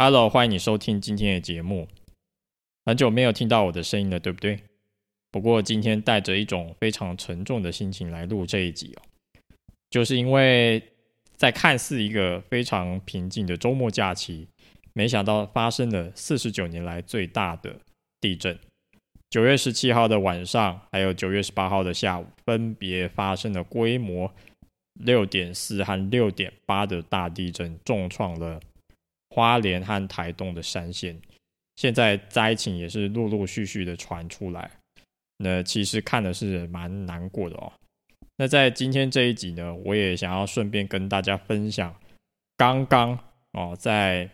Hello，欢迎你收听今天的节目。很久没有听到我的声音了，对不对？不过今天带着一种非常沉重的心情来录这一集哦，就是因为在看似一个非常平静的周末假期，没想到发生了四十九年来最大的地震。九月十七号的晚上，还有九月十八号的下午，分别发生了规模六点四和六点八的大地震，重创了。花莲和台东的山线，现在灾情也是陆陆续续的传出来。那其实看的是蛮难过的哦。那在今天这一集呢，我也想要顺便跟大家分享刚刚哦在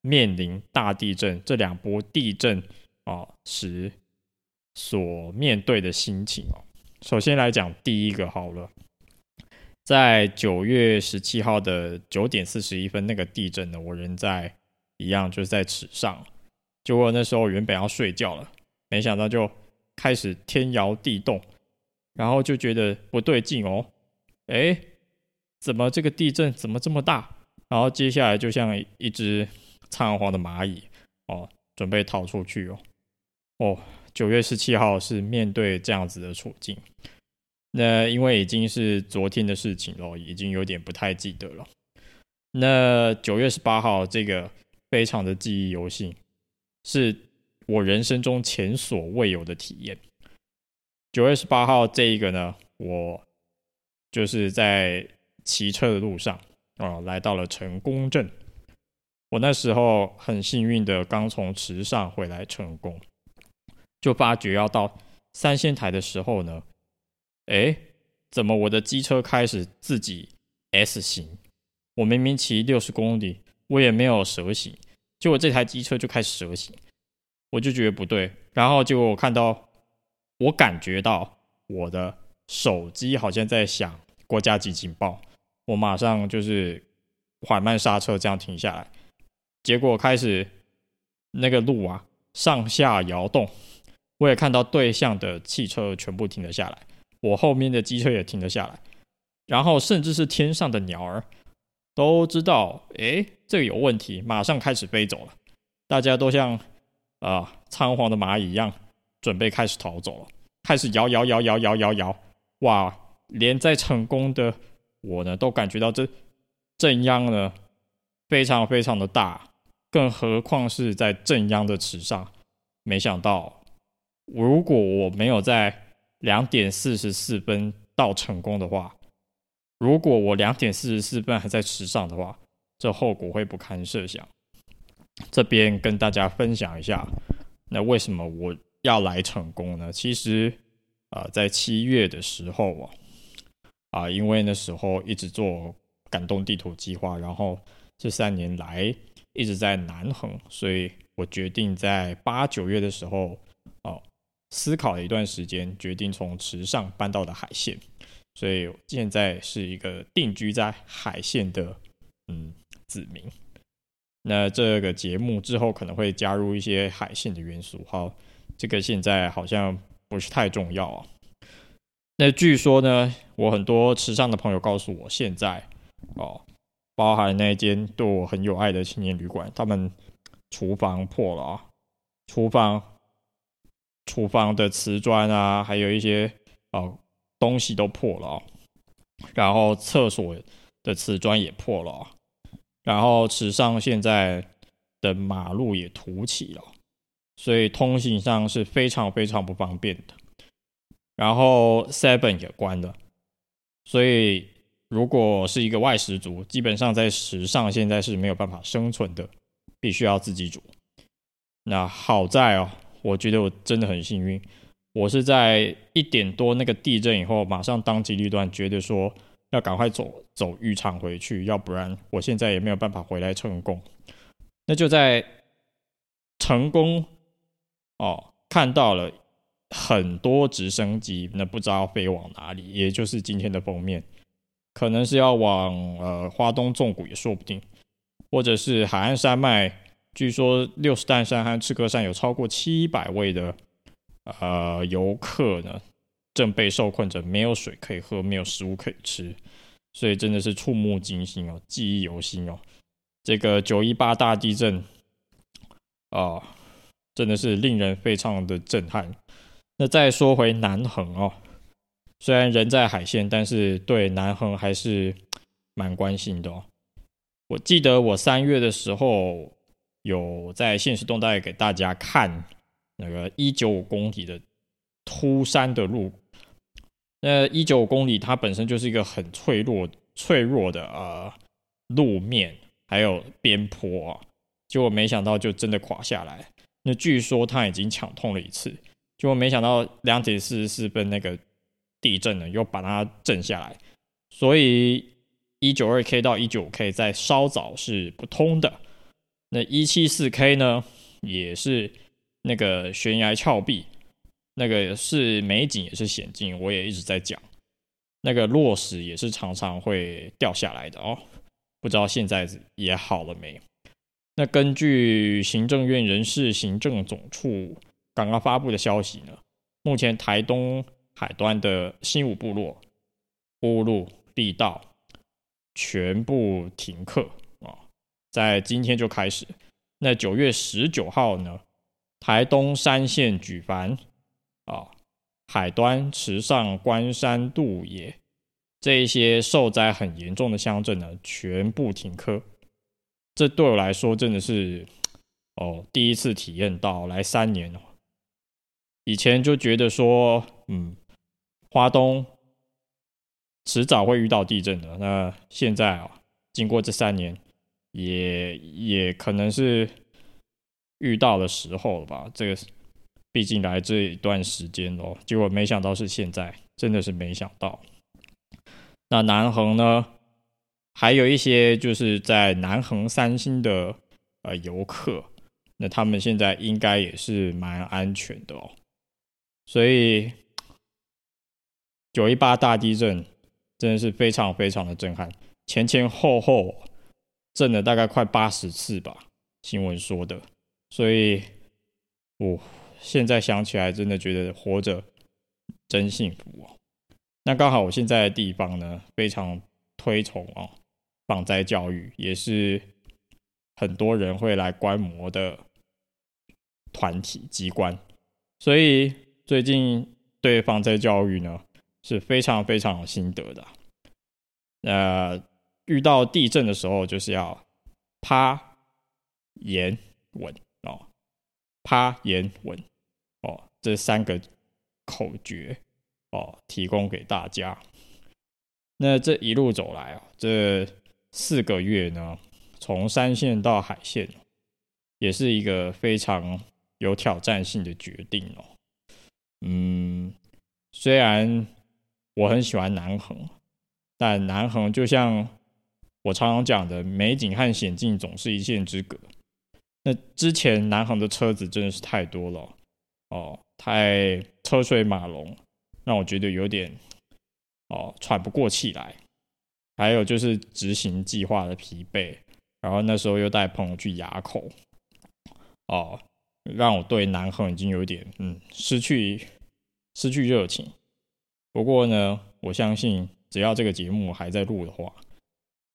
面临大地震这两波地震哦时所面对的心情哦。首先来讲第一个好了。在九月十七号的九点四十一分，那个地震呢，我人在一样就是在池上，结果那时候原本要睡觉了，没想到就开始天摇地动，然后就觉得不对劲哦，哎，怎么这个地震怎么这么大？然后接下来就像一只仓皇的蚂蚁哦，准备逃出去哦，哦，九月十七号是面对这样子的处境。那因为已经是昨天的事情了，已经有点不太记得了。那九月十八号这个非常的记忆犹新，是我人生中前所未有的体验。九月十八号这一个呢，我就是在骑车的路上啊，来到了成功镇。我那时候很幸运的刚从池上回来成功，就发觉要到三仙台的时候呢。哎，怎么我的机车开始自己 S 型？我明明骑六十公里，我也没有蛇形，结果这台机车就开始蛇形，我就觉得不对。然后结果我看到，我感觉到我的手机好像在响国家级警报，我马上就是缓慢刹车，这样停下来。结果开始那个路啊上下摇动，我也看到对向的汽车全部停了下来。我后面的机车也停了下来，然后甚至是天上的鸟儿都知道，哎，这个有问题，马上开始飞走了。大家都像啊仓皇的蚂蚁一样，准备开始逃走了，开始摇摇摇摇摇摇摇。哇，连在成功的我呢，都感觉到这正央呢非常非常的大，更何况是在正央的池上。没想到，如果我没有在两点四十四分到成功的话，如果我两点四十四分还在池上的话，这后果会不堪设想。这边跟大家分享一下，那为什么我要来成功呢？其实，啊，在七月的时候啊，啊，因为那时候一直做感动地图计划，然后这三年来一直在南横，所以我决定在八九月的时候，哦。思考了一段时间，决定从池上搬到了海线，所以现在是一个定居在海线的嗯子民。那这个节目之后可能会加入一些海线的元素，好，这个现在好像不是太重要啊。那据说呢，我很多池上的朋友告诉我，现在哦，包含那间对我很有爱的青年旅馆，他们厨房破了啊，厨房。厨房的瓷砖啊，还有一些哦东西都破了，然后厕所的瓷砖也破了，然后池上现在的马路也凸起了，所以通行上是非常非常不方便的。然后 Seven 也关了，所以如果是一个外食族，基本上在池上现在是没有办法生存的，必须要自己煮。那好在哦。我觉得我真的很幸运，我是在一点多那个地震以后，马上当机立断，觉得说要赶快走走浴场回去，要不然我现在也没有办法回来成功。那就在成功哦，看到了很多直升机，那不知道飞往哪里，也就是今天的封面，可能是要往呃花东纵谷也说不定，或者是海岸山脉。据说六十担山和赤科山有超过七百位的呃游客呢，正被受困着，没有水可以喝，没有食物可以吃，所以真的是触目惊心哦，记忆犹新哦。这个九一八大地震啊，真的是令人非常的震撼。那再说回南横哦，虽然人在海线，但是对南横还是蛮关心的哦。我记得我三月的时候有在现实动态给大家看那个一九五公里的秃山的路，那一九五公里它本身就是一个很脆弱、脆弱的呃路面，还有边坡啊，结果没想到就真的垮下来。那据说他已经抢通了一次，结果没想到两点四十四分那个地震呢又把它震下来，所以。一九二 K 到一九 K 在稍早是不通的，那一七四 K 呢也是那个悬崖峭壁，那个是美景也是险境，我也一直在讲，那个落石也是常常会掉下来的哦，不知道现在也好了没？那根据行政院人事行政总处刚刚发布的消息呢，目前台东海端的新武部落乌路地道。全部停课，在今天就开始。那九月十九号呢，台东山县举凡啊，海端、池上、关山、渡野这一些受灾很严重的乡镇呢，全部停课。这对我来说真的是哦，第一次体验到来三年哦。以前就觉得说，嗯，花东。迟早会遇到地震的。那现在啊，经过这三年，也也可能是遇到的时候了吧？这个毕竟来这一段时间哦，结果没想到是现在，真的是没想到。那南横呢，还有一些就是在南横三星的呃游客，那他们现在应该也是蛮安全的哦。所以九一八大地震。真的是非常非常的震撼，前前后后震了大概快八十次吧，新闻说的。所以，我现在想起来，真的觉得活着真幸福哦。那刚好我现在的地方呢，非常推崇哦防灾教育，也是很多人会来观摩的团体机关，所以最近对防灾教育呢。是非常非常有心得的。呃，遇到地震的时候，就是要趴、延、稳哦，趴、延、稳哦，这三个口诀哦，提供给大家。那这一路走来啊，这四个月呢，从山线到海线，也是一个非常有挑战性的决定哦。嗯，虽然。我很喜欢南横，但南横就像我常常讲的，美景和险境总是一线之隔。那之前南航的车子真的是太多了，哦，太车水马龙，让我觉得有点哦喘不过气来。还有就是执行计划的疲惫，然后那时候又带朋友去垭口，哦，让我对南航已经有点嗯失去失去热情。不过呢，我相信只要这个节目还在录的话，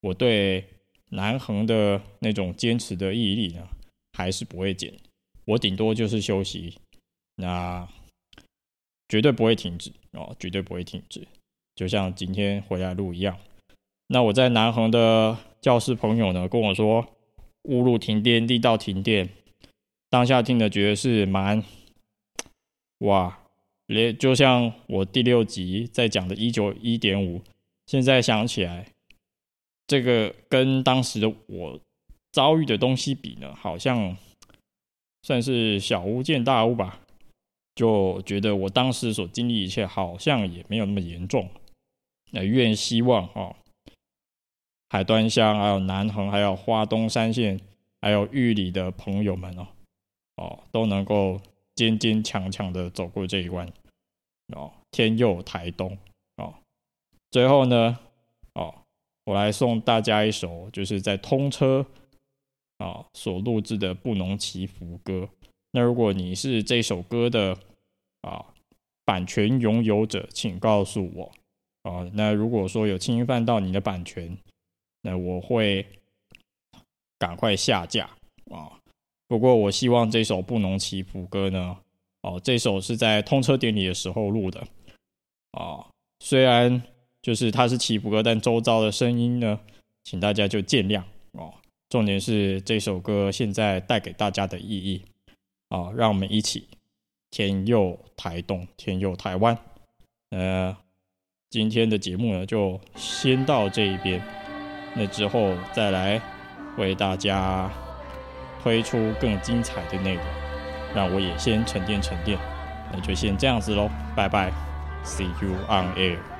我对南恒的那种坚持的毅力呢，还是不会减。我顶多就是休息，那绝对不会停止哦，绝对不会停止。就像今天回来录一样。那我在南恒的教室朋友呢跟我说，误路停电，地道停电，当下听的觉得是蛮哇。连就像我第六集在讲的“一九一点五”，现在想起来，这个跟当时的我遭遇的东西比呢，好像算是小巫见大巫吧。就觉得我当时所经历一切，好像也没有那么严重。那愿希望啊，海端乡、还有南横、还有花东三线、还有玉里的朋友们哦，哦，都能够。坚坚强强的走过这一关，哦，天佑台东，哦，最后呢，我来送大家一首就是在通车啊所录制的布农祈福歌。那如果你是这首歌的啊版权拥有者，请告诉我啊。那如果说有侵犯到你的版权，那我会赶快下架啊。不过我希望这首《布农祈福歌》呢，哦，这首是在通车典礼的时候录的啊。虽然就是它是起伏歌，但周遭的声音呢，请大家就见谅哦。重点是这首歌现在带给大家的意义啊，让我们一起天佑台东，天佑台湾。呃，今天的节目呢，就先到这一边，那之后再来为大家推出更精彩的内容，让我也先沉淀沉淀。那就先这样子喽，拜拜，See you on air。